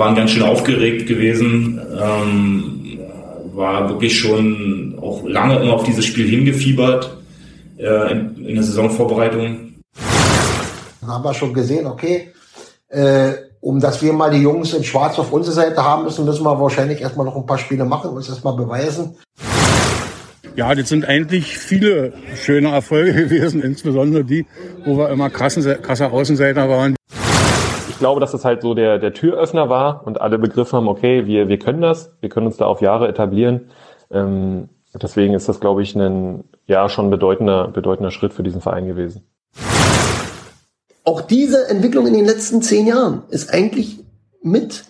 waren ganz schön aufgeregt gewesen. Ähm, war wirklich schon auch lange immer auf dieses Spiel hingefiebert äh, in, in der Saisonvorbereitung. Dann haben wir schon gesehen, okay, äh, um dass wir mal die Jungs in Schwarz auf unserer Seite haben müssen, müssen wir wahrscheinlich erstmal noch ein paar Spiele machen, uns erstmal beweisen. Ja, das sind eigentlich viele schöne Erfolge gewesen, insbesondere die, wo wir immer krassen, krasser Außenseiter waren. Ich glaube, dass das halt so der, der Türöffner war und alle begriffen haben, okay, wir, wir können das, wir können uns da auf Jahre etablieren. Ähm, deswegen ist das, glaube ich, ein ja schon bedeutender, bedeutender Schritt für diesen Verein gewesen. Auch diese Entwicklung in den letzten zehn Jahren ist eigentlich mit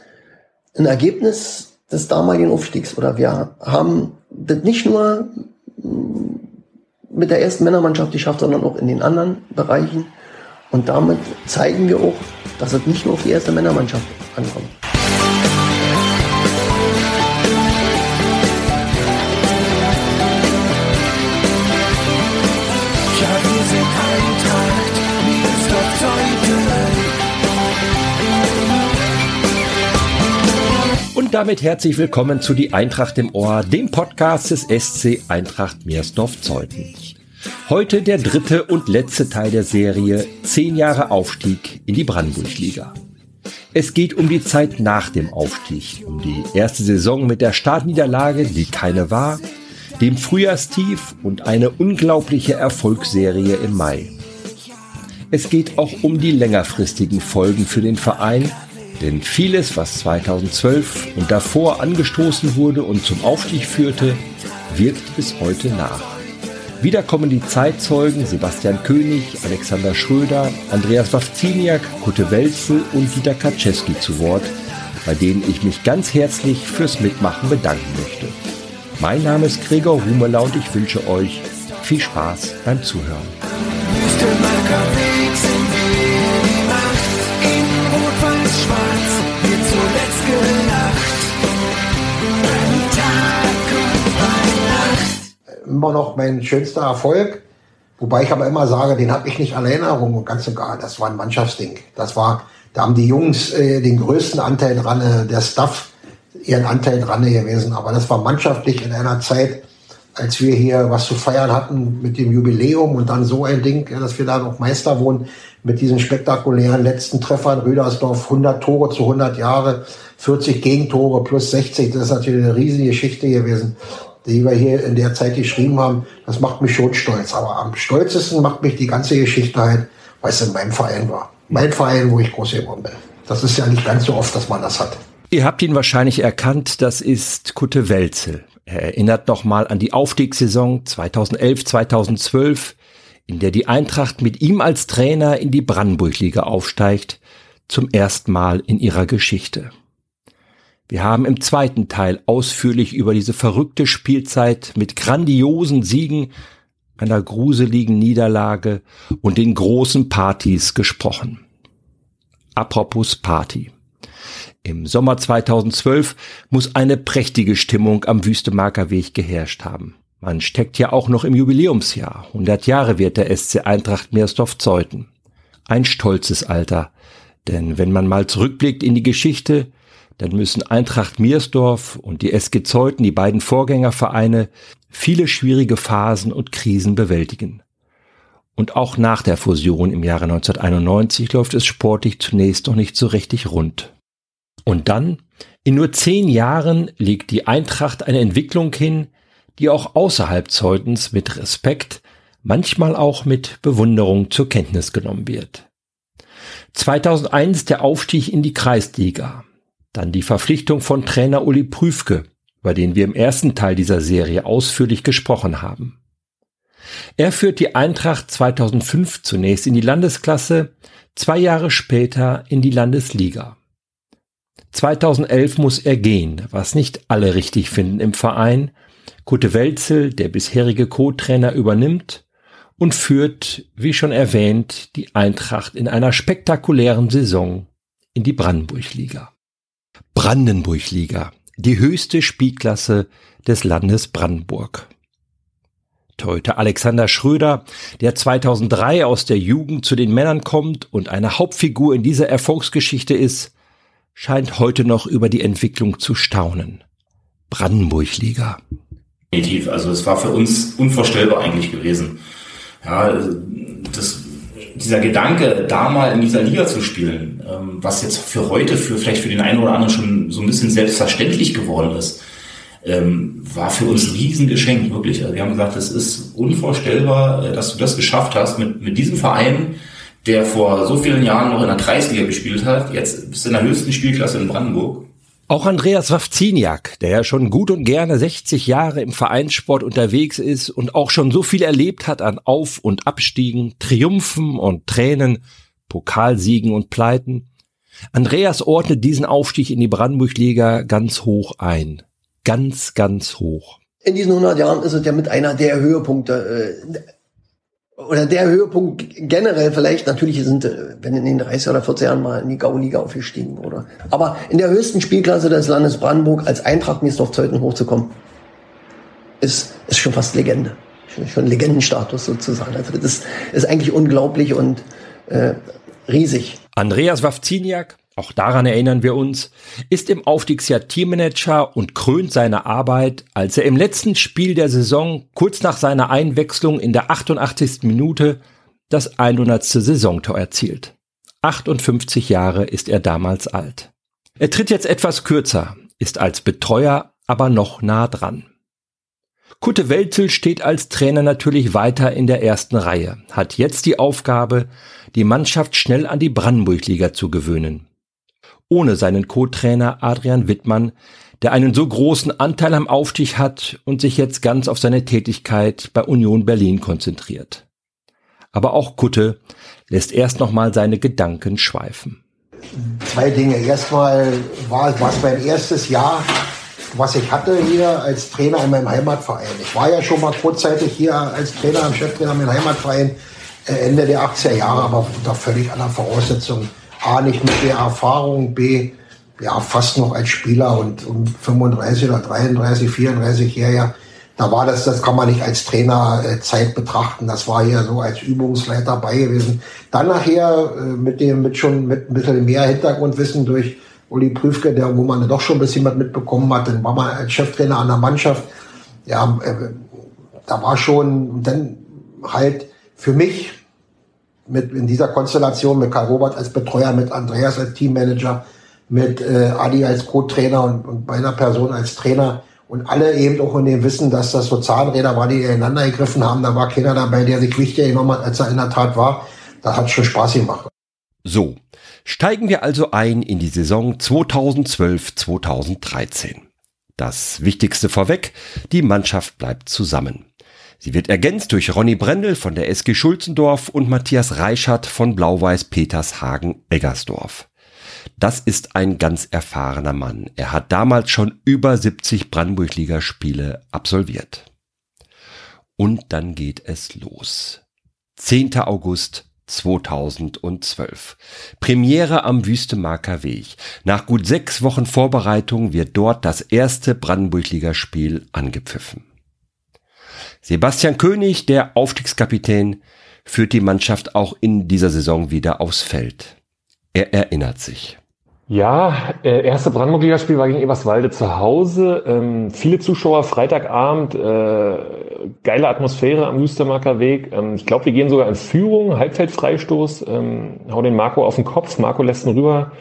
ein Ergebnis des damaligen Aufstiegs. Oder wir haben das nicht nur mit der ersten Männermannschaft geschafft, sondern auch in den anderen Bereichen. Und damit zeigen wir auch, dass es nicht nur auf die erste Männermannschaft ankommt. Und damit herzlich willkommen zu Die Eintracht im Ohr, dem Podcast des SC Eintracht Meersdorf-Zeuthen. Heute der dritte und letzte Teil der Serie Zehn Jahre Aufstieg in die Brandenburg-Liga. Es geht um die Zeit nach dem Aufstieg, um die erste Saison mit der Startniederlage, die keine war, dem Frühjahrstief und eine unglaubliche Erfolgsserie im Mai. Es geht auch um die längerfristigen Folgen für den Verein denn vieles, was 2012 und davor angestoßen wurde und zum Aufstieg führte, wirkt bis heute nach. Wieder kommen die Zeitzeugen Sebastian König, Alexander Schröder, Andreas Wawziniak, Kutte Welzel und Dieter Kaczewski zu Wort, bei denen ich mich ganz herzlich fürs Mitmachen bedanken möchte. Mein Name ist Gregor Humeler und ich wünsche euch viel Spaß beim Zuhören. Immer noch mein schönster Erfolg. Wobei ich aber immer sage, den habe ich nicht alle Erinnerung und ganz und gar. Das war ein Mannschaftsding. Das war, da haben die Jungs äh, den größten Anteil dran, äh, der Staff ihren Anteil dran gewesen. Aber das war mannschaftlich in einer Zeit, als wir hier was zu feiern hatten mit dem Jubiläum und dann so ein Ding, dass wir da noch Meister wurden mit diesen spektakulären letzten Treffern. Rüdersdorf 100 Tore zu 100 Jahre, 40 Gegentore plus 60. Das ist natürlich eine riesige Geschichte gewesen die wir hier in der Zeit geschrieben haben, das macht mich schon stolz. Aber am stolzesten macht mich die ganze Geschichte halt, weil es in meinem Verein war. Mein Verein, wo ich groß geworden bin. Das ist ja nicht ganz so oft, dass man das hat. Ihr habt ihn wahrscheinlich erkannt, das ist Kutte Welzel. Er erinnert nochmal an die Aufstiegssaison 2011, 2012, in der die Eintracht mit ihm als Trainer in die Brandenburg-Liga aufsteigt, zum ersten Mal in ihrer Geschichte. Wir haben im zweiten Teil ausführlich über diese verrückte Spielzeit mit grandiosen Siegen, einer gruseligen Niederlage und den großen Partys gesprochen. Apropos Party. Im Sommer 2012 muss eine prächtige Stimmung am Wüstemarker Weg geherrscht haben. Man steckt ja auch noch im Jubiläumsjahr. 100 Jahre wird der SC Eintracht Meersdorf Zeuthen. Ein stolzes Alter. Denn wenn man mal zurückblickt in die Geschichte, dann müssen Eintracht Miersdorf und die SG Zeuthen, die beiden Vorgängervereine, viele schwierige Phasen und Krisen bewältigen. Und auch nach der Fusion im Jahre 1991 läuft es sportlich zunächst noch nicht so richtig rund. Und dann, in nur zehn Jahren, legt die Eintracht eine Entwicklung hin, die auch außerhalb Zeutens mit Respekt, manchmal auch mit Bewunderung zur Kenntnis genommen wird. 2001 der Aufstieg in die Kreisliga. Dann die Verpflichtung von Trainer Uli Prüfke, über den wir im ersten Teil dieser Serie ausführlich gesprochen haben. Er führt die Eintracht 2005 zunächst in die Landesklasse, zwei Jahre später in die Landesliga. 2011 muss er gehen, was nicht alle richtig finden im Verein. Kute Welzel, der bisherige Co-Trainer, übernimmt und führt, wie schon erwähnt, die Eintracht in einer spektakulären Saison in die Brandenburg-Liga. Brandenburg-Liga, die höchste Spielklasse des Landes Brandenburg. Torhüter Alexander Schröder, der 2003 aus der Jugend zu den Männern kommt und eine Hauptfigur in dieser Erfolgsgeschichte ist, scheint heute noch über die Entwicklung zu staunen. Brandenburg-Liga. Definitiv. Also es war für uns unvorstellbar eigentlich gewesen. Ja, das, dieser Gedanke, da mal in dieser Liga zu spielen, ähm, was jetzt für heute, für vielleicht für den einen oder anderen schon so ein bisschen selbstverständlich geworden ist, ähm, war für uns ein Riesengeschenk, wirklich. Also wir haben gesagt, es ist unvorstellbar, äh, dass du das geschafft hast mit, mit diesem Verein, der vor so vielen Jahren noch in der Kreisliga gespielt hat, jetzt bist du in der höchsten Spielklasse in Brandenburg. Auch Andreas Wawziniak, der ja schon gut und gerne 60 Jahre im Vereinssport unterwegs ist und auch schon so viel erlebt hat an Auf- und Abstiegen, Triumphen und Tränen, Pokalsiegen und Pleiten. Andreas ordnet diesen Aufstieg in die Brandenburg-Liga ganz hoch ein ganz, ganz hoch. In diesen 100 Jahren ist es ja mit einer der Höhepunkte, äh, oder der Höhepunkt generell vielleicht, natürlich sind, äh, wenn in den 30 oder 40 Jahren mal in die Gauliga aufgestiegen wurde. Aber in der höchsten Spielklasse des Landes Brandenburg als Eintracht Miesdorf Zeuthen hochzukommen, ist, ist schon fast Legende. Schon Legendenstatus sozusagen. Also das ist, ist eigentlich unglaublich und äh, riesig. Andreas Wawziniak auch daran erinnern wir uns, ist im Aufstiegsjahr Teammanager und krönt seine Arbeit, als er im letzten Spiel der Saison kurz nach seiner Einwechslung in der 88. Minute das 100. Saisontor erzielt. 58 Jahre ist er damals alt. Er tritt jetzt etwas kürzer, ist als Betreuer aber noch nah dran. Kutte Welzel steht als Trainer natürlich weiter in der ersten Reihe, hat jetzt die Aufgabe, die Mannschaft schnell an die Brandenburg-Liga zu gewöhnen ohne seinen Co-Trainer Adrian Wittmann, der einen so großen Anteil am Aufstieg hat und sich jetzt ganz auf seine Tätigkeit bei Union Berlin konzentriert. Aber auch Kutte lässt erst nochmal seine Gedanken schweifen. Zwei Dinge. Erstmal war, es mein erstes Jahr, was ich hatte hier als Trainer in meinem Heimatverein. Ich war ja schon mal kurzzeitig hier als Trainer, am Cheftrainer in meinem Heimatverein äh, Ende der 80er Jahre, aber unter völlig anderen Voraussetzungen. A, nicht mit der Erfahrung, B, ja, fast noch als Spieler und um 35 oder 33, 34 Jahre, da war das, das kann man nicht als Trainerzeit äh, betrachten. Das war hier so als Übungsleiter bei gewesen. Dann nachher äh, mit dem, mit schon mit ein bisschen mehr Hintergrundwissen durch Uli Prüfke, der, wo man doch schon ein bisschen was mitbekommen hat, dann war man als Cheftrainer an der Mannschaft. Ja, äh, da war schon, dann halt für mich mit in dieser Konstellation mit Karl Robert als Betreuer, mit Andreas als Teammanager, mit äh, Adi als Co-Trainer und, und meiner Person als Trainer und alle eben auch in dem Wissen, dass das so Zahnräder waren, die ineinander gegriffen haben. Da war keiner dabei, der sich wichtiger genommen hat, als er in der Tat war. Das hat schon Spaß gemacht. So, steigen wir also ein in die Saison 2012-2013. Das Wichtigste vorweg, die Mannschaft bleibt zusammen. Sie wird ergänzt durch Ronny Brendel von der SG Schulzendorf und Matthias Reichert von Blau-Weiß Petershagen-Eggersdorf. Das ist ein ganz erfahrener Mann. Er hat damals schon über 70 Brandenburg-Ligaspiele absolviert. Und dann geht es los. 10. August 2012. Premiere am Wüstemarker Weg. Nach gut sechs Wochen Vorbereitung wird dort das erste Brandenburg-Ligaspiel angepfiffen. Sebastian König, der Aufstiegskapitän, führt die Mannschaft auch in dieser Saison wieder aufs Feld. Er erinnert sich. Ja, äh, erste Brandenburg-Ligaspiel war gegen Eberswalde zu Hause. Ähm, viele Zuschauer, Freitagabend, äh, geile Atmosphäre am Wüstermarker Weg. Ähm, ich glaube, wir gehen sogar in Führung, Halbfeldfreistoß, ähm, hau den Marco auf den Kopf. Marco lässt ihn rüber,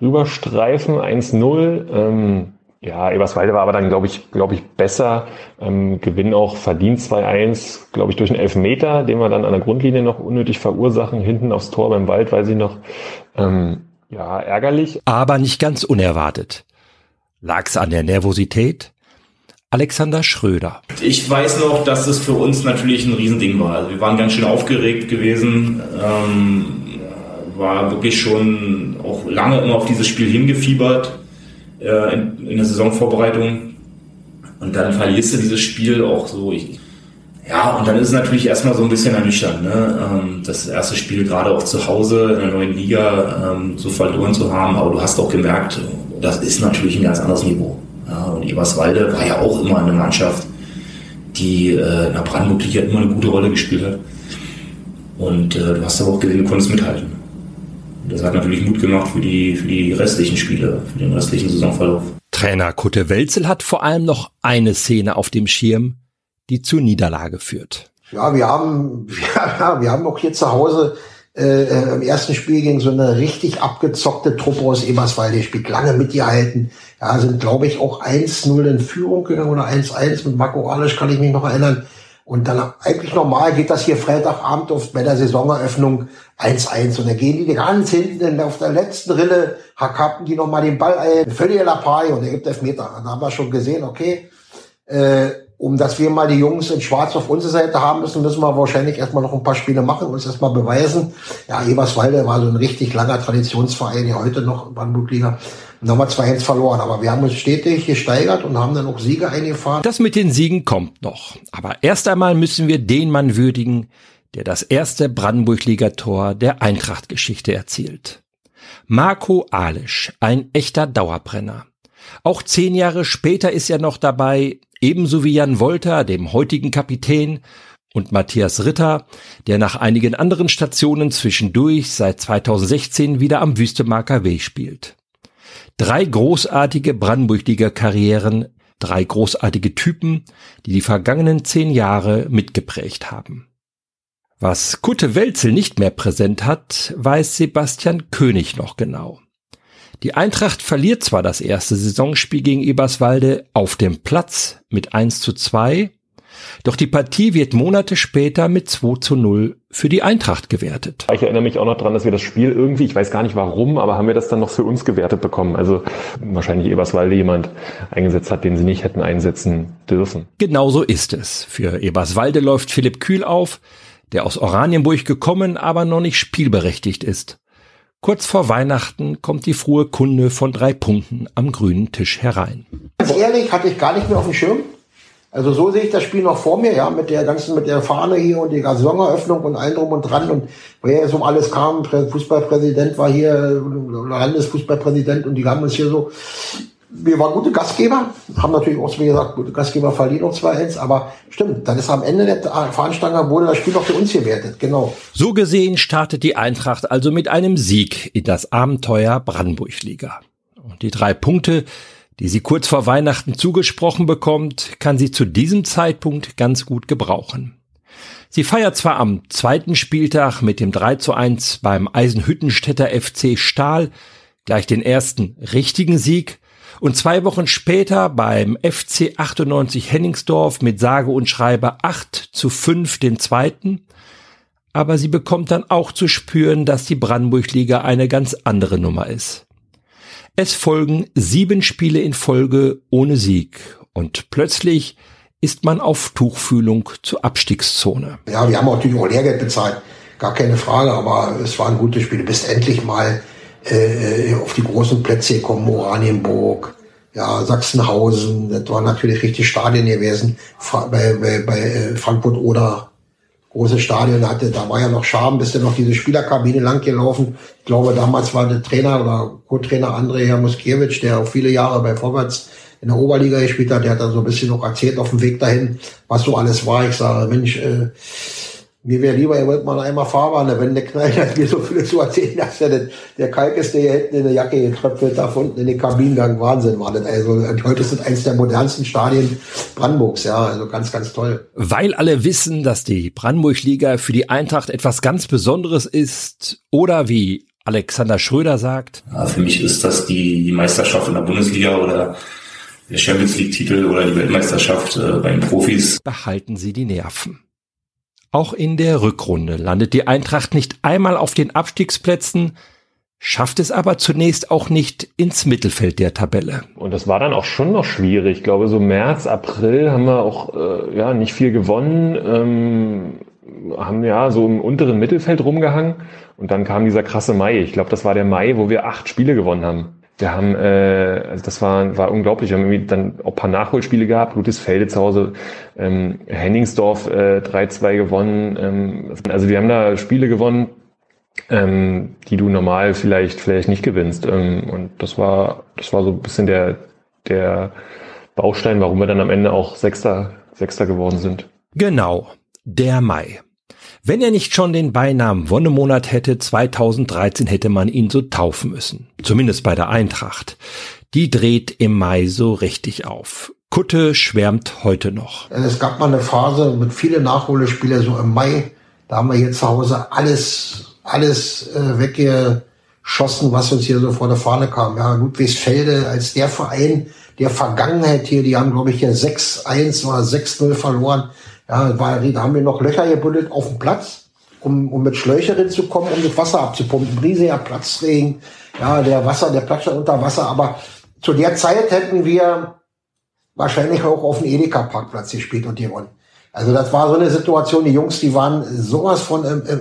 rüberstreifen, 1-0. Ähm, ja, Eberswalde war aber dann, glaube ich, glaube ich, besser. Ähm, Gewinn auch verdient 2-1, glaube ich, durch einen Elfmeter, den wir dann an der Grundlinie noch unnötig verursachen. Hinten aufs Tor beim Wald, weiß ich noch. Ähm, ja, ärgerlich. Aber nicht ganz unerwartet. Lag's an der Nervosität? Alexander Schröder. Ich weiß noch, dass es für uns natürlich ein Riesending war. Also wir waren ganz schön aufgeregt gewesen. Ähm, war wirklich schon auch lange immer auf dieses Spiel hingefiebert äh, in, in der Saisonvorbereitung. Und dann verlierst du dieses Spiel auch so. Ich, ja, und dann ist es natürlich erstmal so ein bisschen ernüchternd, ne? Ähm, das erste Spiel gerade auch zu Hause in der neuen Liga ähm, so verloren zu haben. Aber du hast auch gemerkt, das ist natürlich ein ganz anderes Niveau. Ja, und Eberswalde war ja auch immer eine Mannschaft, die äh, in der Brandenburg-Liga immer eine gute Rolle gespielt hat. Und äh, du hast aber auch gesehen, du konntest mithalten. Das hat natürlich Mut gemacht für die, für die restlichen Spiele, für den restlichen Saisonverlauf. Trainer Kutte Welzel hat vor allem noch eine Szene auf dem Schirm, die zur Niederlage führt. Ja, wir haben, ja, wir haben auch hier zu Hause äh, äh, im ersten Spiel gegen so eine richtig abgezockte Truppe aus Eberswalde spielt, lange mitgehalten. Ja, sind, glaube ich, auch 1-0 in Führung gegangen oder 1-1 mit Marco Alisch, kann ich mich noch erinnern. Und dann eigentlich normal geht das hier Freitagabend auf, bei der Saisoneröffnung 1-1. Und dann gehen die ganz hinten auf der letzten Rille, hakappen die nochmal den Ball ein, völlig Lappalie und er gibt Elfmeter. Da haben wir schon gesehen, okay, äh, um dass wir mal die Jungs in Schwarz auf unserer Seite haben müssen, müssen wir wahrscheinlich erstmal noch ein paar Spiele machen, uns erstmal beweisen. Ja, Eberswalde war so ein richtig langer Traditionsverein, ja heute noch Brandenburg-Liga. Und haben wir 2-1 verloren. Aber wir haben uns stetig gesteigert und haben dann auch Siege eingefahren. Das mit den Siegen kommt noch. Aber erst einmal müssen wir den Mann würdigen, der das erste Brandenburg-Liga-Tor der Eintracht-Geschichte erzielt. Marco Alisch, ein echter Dauerbrenner. Auch zehn Jahre später ist er noch dabei, ebenso wie Jan Wolter, dem heutigen Kapitän, und Matthias Ritter, der nach einigen anderen Stationen zwischendurch seit 2016 wieder am Wüstemarker Weg spielt. Drei großartige Brandenburg-Liga Karrieren, drei großartige Typen, die die vergangenen zehn Jahre mitgeprägt haben. Was Kutte Welzel nicht mehr präsent hat, weiß Sebastian König noch genau. Die Eintracht verliert zwar das erste Saisonspiel gegen Eberswalde auf dem Platz mit 1 zu 2, doch die Partie wird Monate später mit 2 zu 0 für die Eintracht gewertet. Ich erinnere mich auch noch dran, dass wir das Spiel irgendwie, ich weiß gar nicht warum, aber haben wir das dann noch für uns gewertet bekommen. Also wahrscheinlich Eberswalde jemand eingesetzt hat, den sie nicht hätten einsetzen dürfen. Genauso ist es. Für Eberswalde läuft Philipp Kühl auf, der aus Oranienburg gekommen, aber noch nicht spielberechtigt ist. Kurz vor Weihnachten kommt die frohe Kunde von drei Punkten am grünen Tisch herein. Ganz ehrlich, hatte ich gar nicht mehr auf dem Schirm. Also so sehe ich das Spiel noch vor mir, ja, mit der ganzen, mit der Fahne hier und der Saisoneröffnung und allem drum und dran und wer es um alles kam, Fußballpräsident war hier, Landesfußballpräsident und die haben uns hier so wir waren gute Gastgeber, haben natürlich auch, wie gesagt, gute Gastgeber verliehen noch 2-1, aber stimmt, dann ist am Ende der Veranstaltung wurde das Spiel noch für uns gewertet, genau. So gesehen startet die Eintracht also mit einem Sieg in das Abenteuer Brandenburg-Liga. Und die drei Punkte, die sie kurz vor Weihnachten zugesprochen bekommt, kann sie zu diesem Zeitpunkt ganz gut gebrauchen. Sie feiert zwar am zweiten Spieltag mit dem 3 zu 1 beim Eisenhüttenstädter FC Stahl gleich den ersten richtigen Sieg, und zwei Wochen später beim FC 98 Henningsdorf mit sage und schreibe 8 zu 5 den zweiten. Aber sie bekommt dann auch zu spüren, dass die Brandenburg-Liga eine ganz andere Nummer ist. Es folgen sieben Spiele in Folge ohne Sieg und plötzlich ist man auf Tuchfühlung zur Abstiegszone. Ja, wir haben natürlich auch Lehrgeld bezahlt, gar keine Frage, aber es waren gute Spiele. Bis endlich mal äh, auf die großen Plätze gekommen, Oranienburg, ja, Sachsenhausen, das war natürlich richtig Stadien gewesen, bei, bei, bei äh, Frankfurt oder große Stadion hatte, da war ja noch Scham, bis dann noch diese Spielerkabine lang gelaufen. Ich glaube, damals war der Trainer oder Co-Trainer André Muskiewicz, der auch viele Jahre bei Vorwärts in der Oberliga gespielt hat, der hat dann so ein bisschen noch erzählt auf dem Weg dahin, was so alles war. Ich sage, Mensch, äh, mir wäre lieber, ihr wollt mal einmal Fahrbahn, wenn der knallt, als mir so viele zu erzählen, dass der, der Kalk ist, der hier hinten in der Jacke getröpfelt, da unten in den Kabinengang, Wahnsinn war das. Also, heute ist das eines der modernsten Stadien Brandenburgs, ja, also ganz, ganz toll. Weil alle wissen, dass die Brandenburg-Liga für die Eintracht etwas ganz Besonderes ist, oder wie Alexander Schröder sagt. Ja, für mich ist das die, die Meisterschaft in der Bundesliga oder der Champions League-Titel oder die Weltmeisterschaft äh, bei den Profis. Behalten Sie die Nerven. Auch in der Rückrunde landet die Eintracht nicht einmal auf den Abstiegsplätzen, schafft es aber zunächst auch nicht ins Mittelfeld der Tabelle. Und das war dann auch schon noch schwierig. Ich glaube, so März, April haben wir auch äh, ja nicht viel gewonnen, ähm, haben ja so im unteren Mittelfeld rumgehangen und dann kam dieser krasse Mai. Ich glaube, das war der Mai, wo wir acht Spiele gewonnen haben. Wir haben, äh, also das war, war unglaublich. Wir haben irgendwie dann auch paar Nachholspiele gehabt. Ludwigsfelde zu Hause, ähm, Henningsdorf äh, 3-2 gewonnen. Ähm, also wir haben da Spiele gewonnen, ähm, die du normal vielleicht vielleicht nicht gewinnst. Ähm, und das war das war so ein bisschen der der Baustein, warum wir dann am Ende auch Sechster Sechster geworden sind. Genau, der Mai. Wenn er nicht schon den Beinamen Wonnemonat hätte, 2013 hätte man ihn so taufen müssen. Zumindest bei der Eintracht. Die dreht im Mai so richtig auf. Kutte schwärmt heute noch. Es gab mal eine Phase mit vielen Nachholespieler so im Mai. Da haben wir hier zu Hause alles, alles äh, weggeschossen, was uns hier so vor der Fahne kam. Ja, Ludwigsfelde als der Verein der Vergangenheit hier, die haben, glaube ich, hier 6-1 oder 6-0 verloren. Ja, war, da haben wir noch Löcher gebuddelt auf dem Platz, um, um mit Schläucherin zu kommen, um das Wasser abzupumpen. Riesiger Platzregen, ja, der Wasser, der Platz unter Wasser. Aber zu der Zeit hätten wir wahrscheinlich auch auf dem Edeka-Parkplatz gespielt und gewonnen. Also das war so eine Situation, die Jungs, die waren sowas von im, im,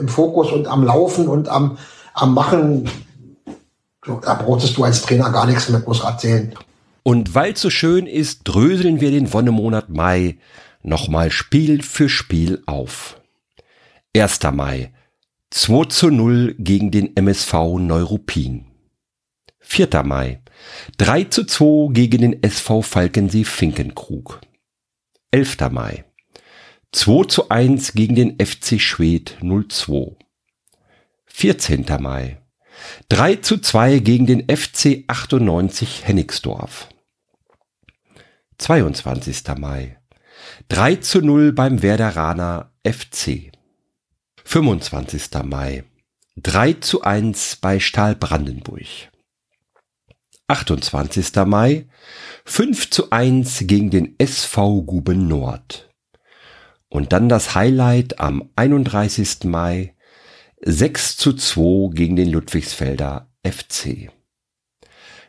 im Fokus und am Laufen und am, am Machen. Da brauchtest du als Trainer gar nichts mehr groß erzählen. Und weil so schön ist, dröseln wir den Wonnemonat Mai nochmal Spiel für Spiel auf. 1. Mai 2 zu 0 gegen den MSV Neuruppin. 4. Mai 3 zu 2 gegen den SV Falkensee Finkenkrug. 11. Mai 2 zu 1 gegen den FC Schwedt 02. 14. Mai 3 zu 2 gegen den FC 98 Hennigsdorf. 22. Mai 3 zu 0 beim Werderaner FC. 25. Mai 3 zu 1 bei Stahl Brandenburg. 28. Mai 5 zu 1 gegen den SV Guben Nord. Und dann das Highlight am 31. Mai 6 zu 2 gegen den Ludwigsfelder FC.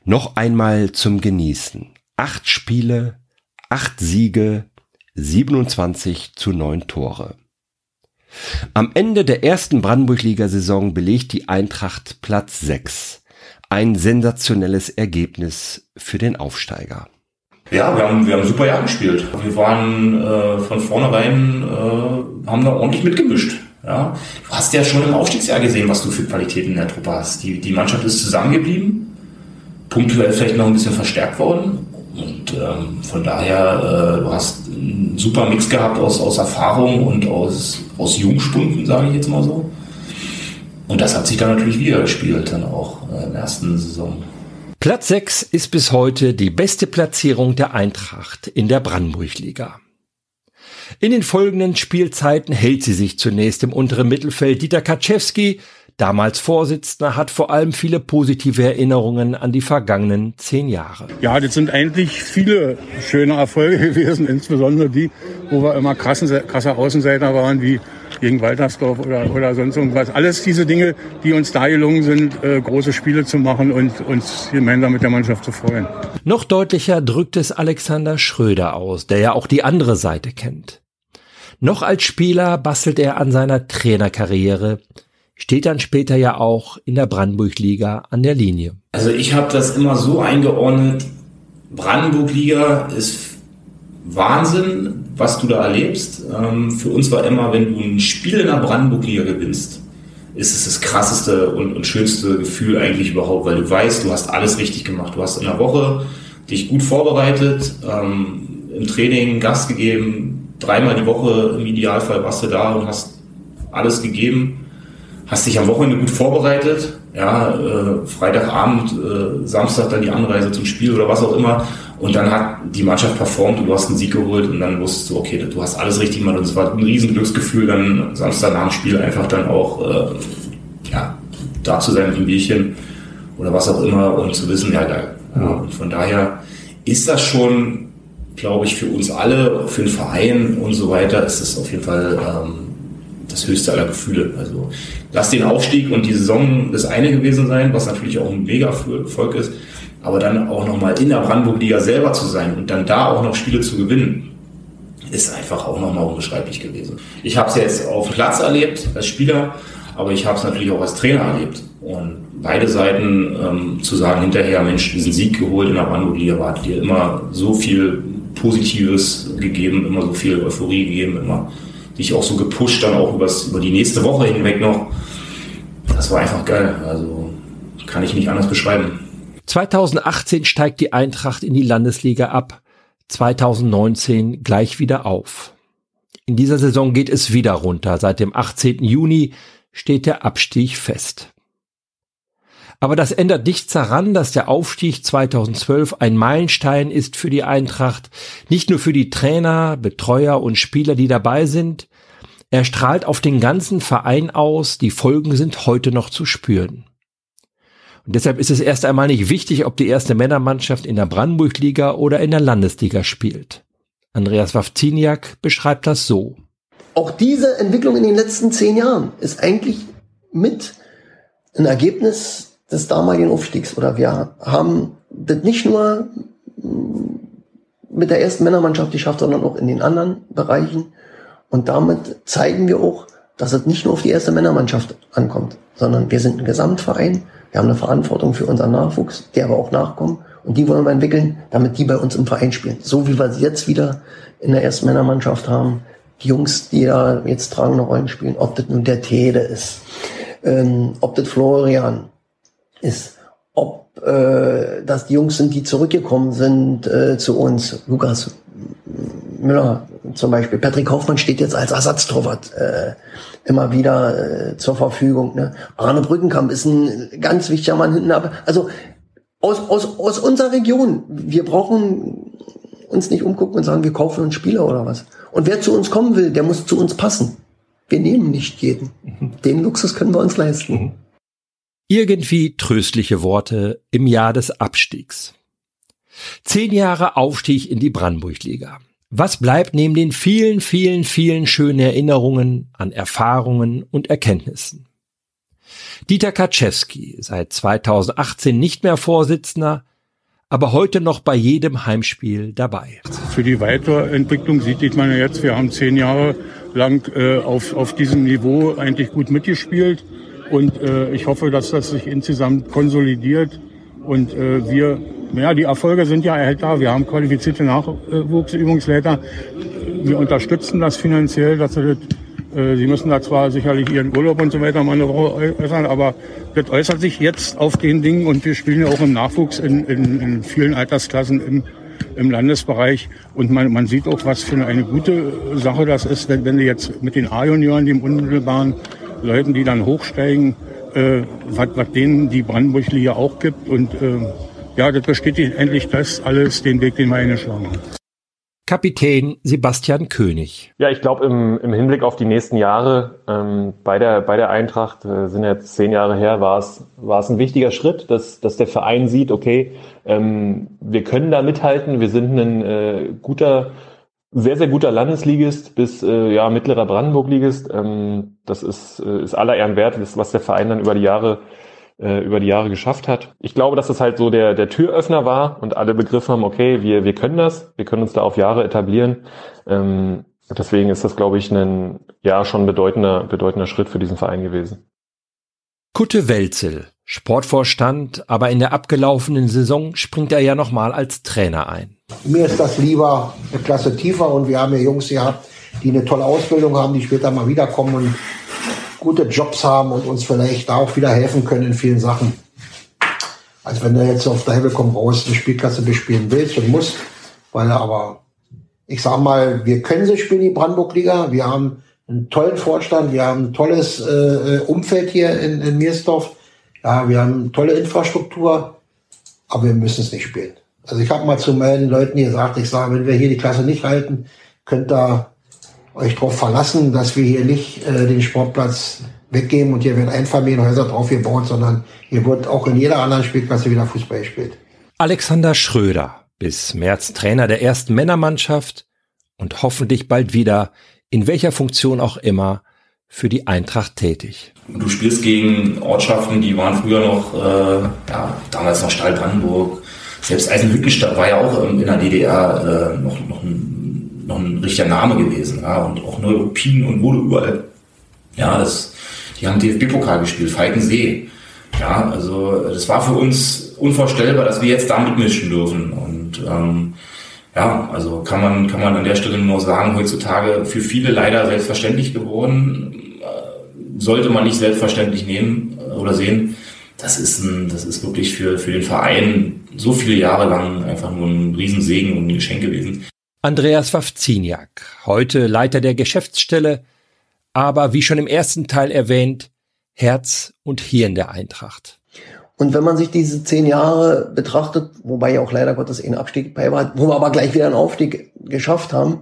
Noch einmal zum Genießen. Acht Spiele, acht Siege, 27 zu 9 Tore. Am Ende der ersten Brandenburg-Liga-Saison belegt die Eintracht Platz 6 ein sensationelles Ergebnis für den Aufsteiger. Ja, wir haben, wir haben super Jahr gespielt. Wir waren äh, von vornherein, äh, haben da ordentlich mitgemischt. Ja. Du hast ja schon im Aufstiegsjahr gesehen, was du für Qualitäten in der Truppe hast. Die, die Mannschaft ist zusammengeblieben, punktuell vielleicht noch ein bisschen verstärkt worden. Und ähm, von daher, äh, du hast einen super Mix gehabt aus, aus Erfahrung und aus, aus Jungspunden, sage ich jetzt mal so. Und das hat sich dann natürlich wieder gespielt, dann auch äh, in der ersten Saison. Platz 6 ist bis heute die beste Platzierung der Eintracht in der Brandenburg-Liga. In den folgenden Spielzeiten hält sie sich zunächst im unteren Mittelfeld. Dieter Kaczewski, damals Vorsitzender, hat vor allem viele positive Erinnerungen an die vergangenen zehn Jahre. Ja, das sind eigentlich viele schöne Erfolge gewesen, insbesondere die, wo wir immer krassen, krasser Außenseiter waren, wie gegen Waltersdorf oder, oder sonst irgendwas. Alles diese Dinge, die uns da gelungen sind, äh, große Spiele zu machen und uns gemeinsam mit der Mannschaft zu freuen. Noch deutlicher drückt es Alexander Schröder aus, der ja auch die andere Seite kennt. Noch als Spieler bastelt er an seiner Trainerkarriere, steht dann später ja auch in der Brandenburg-Liga an der Linie. Also ich habe das immer so eingeordnet, Brandenburg-Liga ist Wahnsinn, was du da erlebst. Ähm, für uns war immer, wenn du ein Spiel in der Brandenburg-Liga gewinnst, ist es das krasseste und, schönste Gefühl eigentlich überhaupt, weil du weißt, du hast alles richtig gemacht. Du hast in der Woche dich gut vorbereitet, ähm, im Training Gas gegeben, dreimal die Woche im Idealfall warst du da und hast alles gegeben, hast dich am Wochenende gut vorbereitet, ja, äh, Freitagabend, äh, Samstag dann die Anreise zum Spiel oder was auch immer. Und dann hat die Mannschaft performt und du hast einen Sieg geholt und dann wusstest du, okay, du hast alles richtig gemacht und es war ein riesen Glücksgefühl, dann Samstag nach dem Spiel einfach dann auch äh, ja, da zu sein mit dem Bierchen oder was auch immer und zu wissen, ja geil. Ja, und von daher ist das schon, glaube ich, für uns alle, für den Verein und so weiter, ist es auf jeden Fall ähm, das höchste aller Gefühle. Also lass den Aufstieg und die Saison das eine gewesen sein, was natürlich auch ein mega Erfolg ist aber dann auch nochmal in der Brandenburg-Liga selber zu sein und dann da auch noch Spiele zu gewinnen, ist einfach auch nochmal unbeschreiblich gewesen. Ich habe es jetzt auf Platz erlebt als Spieler, aber ich habe es natürlich auch als Trainer erlebt. Und beide Seiten ähm, zu sagen hinterher, Mensch, diesen Sieg geholt in der Brandenburg-Liga war dir immer so viel Positives gegeben, immer so viel Euphorie gegeben, immer dich auch so gepusht, dann auch übers, über die nächste Woche hinweg noch. Das war einfach geil. Also kann ich nicht anders beschreiben. 2018 steigt die Eintracht in die Landesliga ab, 2019 gleich wieder auf. In dieser Saison geht es wieder runter. Seit dem 18. Juni steht der Abstieg fest. Aber das ändert nichts daran, dass der Aufstieg 2012 ein Meilenstein ist für die Eintracht, nicht nur für die Trainer, Betreuer und Spieler, die dabei sind. Er strahlt auf den ganzen Verein aus, die Folgen sind heute noch zu spüren. Und deshalb ist es erst einmal nicht wichtig, ob die erste Männermannschaft in der Brandenburg-Liga oder in der Landesliga spielt. Andreas Wawziniak beschreibt das so. Auch diese Entwicklung in den letzten zehn Jahren ist eigentlich mit ein Ergebnis des damaligen Aufstiegs. Oder wir haben das nicht nur mit der ersten Männermannschaft geschafft, sondern auch in den anderen Bereichen. Und damit zeigen wir auch, dass es nicht nur auf die erste Männermannschaft ankommt, sondern wir sind ein Gesamtverein. Wir haben eine Verantwortung für unseren Nachwuchs, der aber auch nachkommt. Und die wollen wir entwickeln, damit die bei uns im Verein spielen. So wie wir sie jetzt wieder in der ersten Männermannschaft haben. Die Jungs, die da jetzt tragende Rollen spielen, ob das nun der Tede ist, ähm, ob das Florian, ist, ob äh, das die Jungs sind, die zurückgekommen sind äh, zu uns. Lukas Müller zum Beispiel. Patrick Hoffmann steht jetzt als Ersatztorwart äh, immer wieder äh, zur Verfügung. Ne? Arne Brückenkamp ist ein ganz wichtiger Mann hinten. Aber also aus, aus, aus unserer Region. Wir brauchen uns nicht umgucken und sagen, wir kaufen einen Spieler oder was. Und wer zu uns kommen will, der muss zu uns passen. Wir nehmen nicht jeden. Den Luxus können wir uns leisten. Irgendwie tröstliche Worte im Jahr des Abstiegs. Zehn Jahre Aufstieg in die Brandenburg-Liga. Was bleibt neben den vielen, vielen, vielen schönen Erinnerungen an Erfahrungen und Erkenntnissen? Dieter Kaczewski, seit 2018 nicht mehr Vorsitzender, aber heute noch bei jedem Heimspiel dabei. Für die Weiterentwicklung sieht man ja jetzt, wir haben zehn Jahre lang äh, auf, auf diesem Niveau eigentlich gut mitgespielt. Und äh, ich hoffe, dass das sich insgesamt konsolidiert und äh, wir, ja, die Erfolge sind ja da. Wir haben qualifizierte Nachwuchsübungsleiter. Wir unterstützen das finanziell, dass sie das, äh, sie müssen da zwar sicherlich ihren Urlaub und so weiter mal eine Woche äußern, aber das äußert sich jetzt auf den Dingen und wir spielen ja auch im Nachwuchs in, in, in vielen Altersklassen im, im Landesbereich und man, man sieht auch, was für eine gute Sache das ist, wenn, wenn du jetzt mit den A-Junioren, dem unmittelbaren Leuten, die dann hochsteigen, äh, was, was denen die Brandenburg-Liga auch gibt. Und äh, ja, das bestätigt endlich das alles, den Weg, den wir eingeschlagen haben. Kapitän Sebastian König. Ja, ich glaube im, im Hinblick auf die nächsten Jahre ähm, bei, der, bei der Eintracht, äh, sind jetzt zehn Jahre her, war es war es ein wichtiger Schritt, dass, dass der Verein sieht, okay, ähm, wir können da mithalten, wir sind ein äh, guter sehr, sehr guter Landesligist bis äh, ja, mittlerer Brandenburg-Ligist. Ähm, das ist, äh, ist aller Ehren wert, was der Verein dann über die Jahre äh, über die Jahre geschafft hat. Ich glaube, dass das halt so der, der Türöffner war und alle begriffen haben, okay, wir, wir können das, wir können uns da auf Jahre etablieren. Ähm, deswegen ist das, glaube ich, ein ja schon bedeutender, bedeutender Schritt für diesen Verein gewesen. Kutte Welzel, Sportvorstand, aber in der abgelaufenen Saison springt er ja nochmal als Trainer ein. Mir ist das lieber eine Klasse tiefer und wir haben ja Jungs gehabt, die eine tolle Ausbildung haben, die später mal wiederkommen und gute Jobs haben und uns vielleicht auch wieder helfen können in vielen Sachen. Als wenn du jetzt auf der Hebelkomm raus eine Spielklasse bespielen willst und musst, weil aber, ich sag mal, wir können sie spielen, die Brandenburg-Liga. Wir haben einen tollen Vorstand, wir haben ein tolles äh, Umfeld hier in, in Miersdorf. Ja, wir haben tolle Infrastruktur, aber wir müssen es nicht spielen. Also ich habe mal zu meinen Leuten gesagt, ich sage, wenn wir hier die Klasse nicht halten, könnt ihr euch darauf verlassen, dass wir hier nicht äh, den Sportplatz weggeben und hier werden Einfamilienhäuser drauf gebaut, sondern hier wird auch in jeder anderen Spielklasse wieder Fußball gespielt. Alexander Schröder, bis März Trainer der ersten Männermannschaft und hoffentlich bald wieder in welcher Funktion auch immer, für die Eintracht tätig. Du spielst gegen Ortschaften, die waren früher noch, äh, ja, damals noch Stahl Brandenburg. Selbst Eisenhüttenstadt war ja auch in der DDR äh, noch, noch, ein, noch ein richtiger Name gewesen. Ja, und auch Neuruppin und wurde überall. Ja, das, die haben DFB-Pokal gespielt, Falkensee. Ja, also das war für uns unvorstellbar, dass wir jetzt da mitmischen dürfen. Und ähm, ja, also kann man, kann man an der Stelle nur sagen, heutzutage für viele leider selbstverständlich geworden, äh, sollte man nicht selbstverständlich nehmen äh, oder sehen. Das ist ein, das ist wirklich für, für den Verein so viele Jahre lang einfach nur ein Riesensegen und ein Geschenk gewesen. Andreas Wawziniak, heute Leiter der Geschäftsstelle, aber wie schon im ersten Teil erwähnt, Herz und Hirn der Eintracht. Und wenn man sich diese zehn Jahre betrachtet, wobei ja auch leider Gottes ein Abstieg bei war, wo wir aber gleich wieder einen Aufstieg geschafft haben,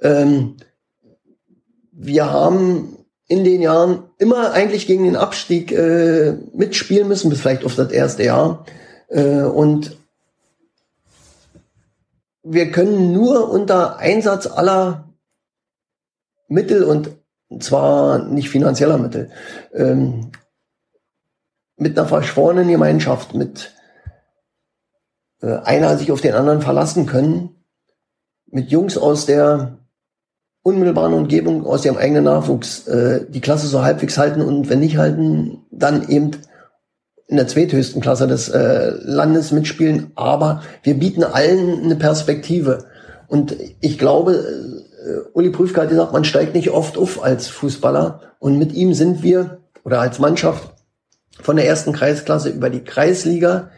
ähm, wir haben in den Jahren immer eigentlich gegen den Abstieg äh, mitspielen müssen, bis vielleicht auf das erste Jahr. Äh, und wir können nur unter Einsatz aller Mittel und zwar nicht finanzieller Mittel, ähm, mit einer verschworenen Gemeinschaft, mit äh, einer sich auf den anderen verlassen können, mit Jungs aus der unmittelbaren Umgebung, aus ihrem eigenen Nachwuchs, äh, die Klasse so halbwegs halten und wenn nicht halten, dann eben in der zweithöchsten Klasse des äh, Landes mitspielen. Aber wir bieten allen eine Perspektive. Und ich glaube, äh, Uli Prüfke hat gesagt, man steigt nicht oft auf als Fußballer. Und mit ihm sind wir, oder als Mannschaft, von der ersten Kreisklasse über die Kreisliga,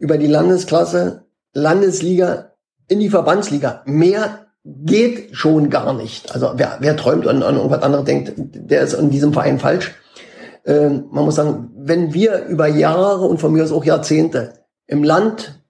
über die Landesklasse, Landesliga in die Verbandsliga. Mehr geht schon gar nicht. Also wer, wer träumt und an irgendwas anderes denkt, der ist in diesem Verein falsch. Ähm, man muss sagen, wenn wir über Jahre und von mir aus auch Jahrzehnte im Land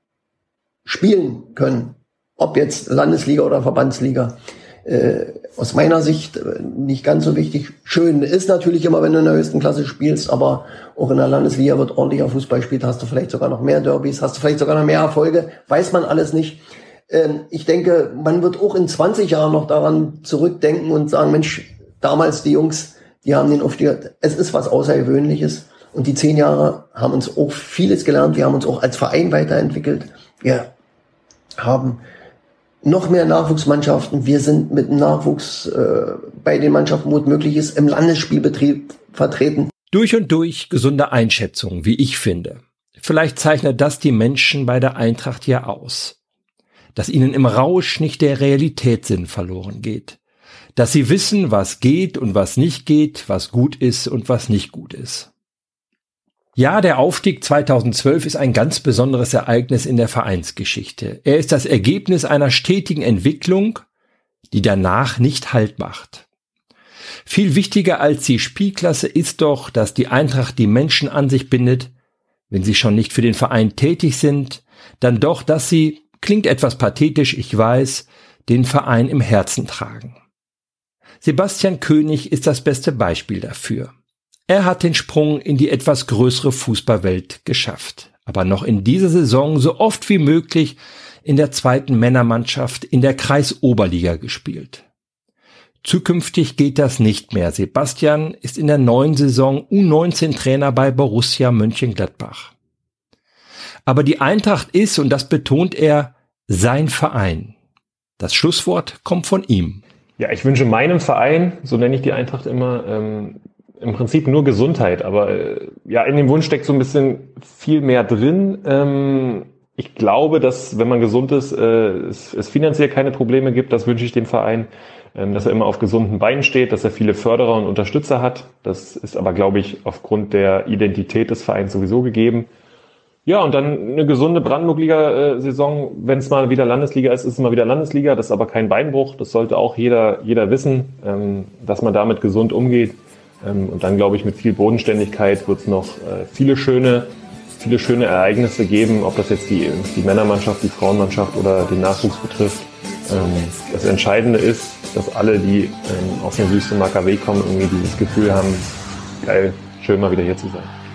spielen können, ob jetzt Landesliga oder Verbandsliga, äh, aus meiner Sicht äh, nicht ganz so wichtig. Schön ist natürlich immer, wenn du in der höchsten Klasse spielst, aber auch in der Landesliga wird ordentlicher Fußball gespielt, hast du vielleicht sogar noch mehr Derbys, hast du vielleicht sogar noch mehr Erfolge, weiß man alles nicht. Ähm, ich denke, man wird auch in 20 Jahren noch daran zurückdenken und sagen, Mensch, damals die Jungs, die haben den Aufstieg, es ist was Außergewöhnliches. Und die zehn Jahre haben uns auch vieles gelernt. Wir haben uns auch als Verein weiterentwickelt. Wir haben noch mehr Nachwuchsmannschaften. Wir sind mit Nachwuchs äh, bei den Mannschaften, wo es möglich ist, im Landesspielbetrieb vertreten. Durch und durch gesunde Einschätzung, wie ich finde. Vielleicht zeichnet das die Menschen bei der Eintracht ja aus. Dass ihnen im Rausch nicht der Realitätssinn verloren geht. Dass sie wissen, was geht und was nicht geht, was gut ist und was nicht gut ist. Ja, der Aufstieg 2012 ist ein ganz besonderes Ereignis in der Vereinsgeschichte. Er ist das Ergebnis einer stetigen Entwicklung, die danach nicht Halt macht. Viel wichtiger als die Spielklasse ist doch, dass die Eintracht die Menschen an sich bindet, wenn sie schon nicht für den Verein tätig sind, dann doch, dass sie, klingt etwas pathetisch, ich weiß, den Verein im Herzen tragen. Sebastian König ist das beste Beispiel dafür. Er hat den Sprung in die etwas größere Fußballwelt geschafft, aber noch in dieser Saison so oft wie möglich in der zweiten Männermannschaft in der Kreisoberliga gespielt. Zukünftig geht das nicht mehr. Sebastian ist in der neuen Saison U19 Trainer bei Borussia Mönchengladbach. Aber die Eintracht ist, und das betont er, sein Verein. Das Schlusswort kommt von ihm. Ja, ich wünsche meinem Verein, so nenne ich die Eintracht immer, ähm, im Prinzip nur Gesundheit, aber äh, ja, in dem Wunsch steckt so ein bisschen viel mehr drin. Ähm, ich glaube, dass wenn man gesund ist, äh, es, es finanziell keine Probleme gibt. Das wünsche ich dem Verein, ähm, dass er immer auf gesunden Beinen steht, dass er viele Förderer und Unterstützer hat. Das ist aber, glaube ich, aufgrund der Identität des Vereins sowieso gegeben. Ja, und dann eine gesunde Brandenburg-Liga-Saison. Wenn es mal wieder Landesliga ist, ist es mal wieder Landesliga. Das ist aber kein Beinbruch. Das sollte auch jeder, jeder wissen, ähm, dass man damit gesund umgeht. Ähm, und dann glaube ich, mit viel Bodenständigkeit wird es noch äh, viele schöne, viele schöne Ereignisse geben, ob das jetzt die, die Männermannschaft, die Frauenmannschaft oder den Nachwuchs betrifft. Ähm, das Entscheidende ist, dass alle, die aus dem Wüstenmarker Weg kommen, irgendwie dieses Gefühl haben, geil, schön mal wieder hier zu sein.